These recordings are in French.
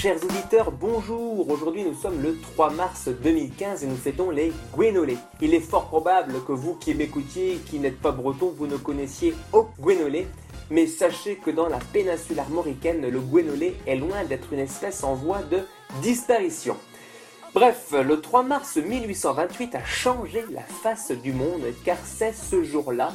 Chers auditeurs, bonjour Aujourd'hui nous sommes le 3 mars 2015 et nous fêtons les Gwénolés. Il est fort probable que vous qui m'écoutiez, qui n'êtes pas breton, vous ne connaissiez au Gwénolé. Mais sachez que dans la péninsule armoricaine, le Gwénolé est loin d'être une espèce en voie de disparition. Bref, le 3 mars 1828 a changé la face du monde car c'est ce jour-là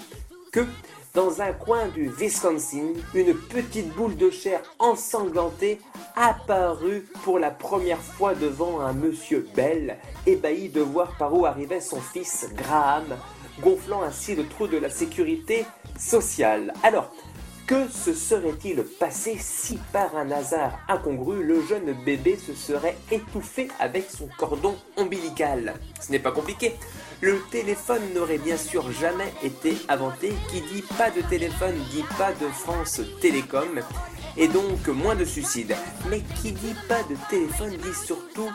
que dans un coin du Wisconsin, une petite boule de chair ensanglantée apparut pour la première fois devant un monsieur Bell, ébahi de voir par où arrivait son fils Graham, gonflant ainsi le trou de la sécurité sociale. Alors, que se serait-il passé si par un hasard incongru le jeune bébé se serait étouffé avec son cordon ombilical? Ce n'est pas compliqué. Le téléphone n'aurait bien sûr jamais été inventé. Qui dit pas de téléphone dit pas de France Télécom et donc moins de suicides. Mais qui dit pas de téléphone dit surtout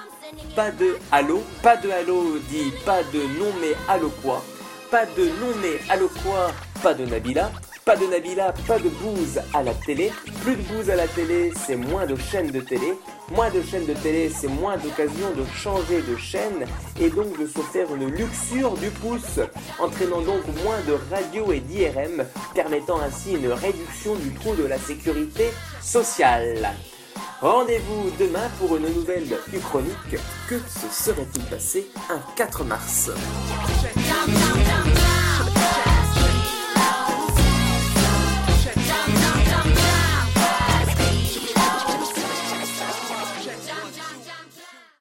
pas de allô. Pas de allô dit pas de non mais allô quoi? Pas de non mais allô quoi, pas de Nabila. Pas de Nabila, pas de bouse à la télé. Plus de bouse à la télé, c'est moins de chaînes de télé. Moins de chaînes de télé, c'est moins d'occasions de changer de chaîne et donc de se faire une luxure du pouce, entraînant donc moins de radio et d'IRM, permettant ainsi une réduction du trou de la sécurité sociale. Rendez-vous demain pour une nouvelle Uchronique. Que se serait-il passé un 4 mars?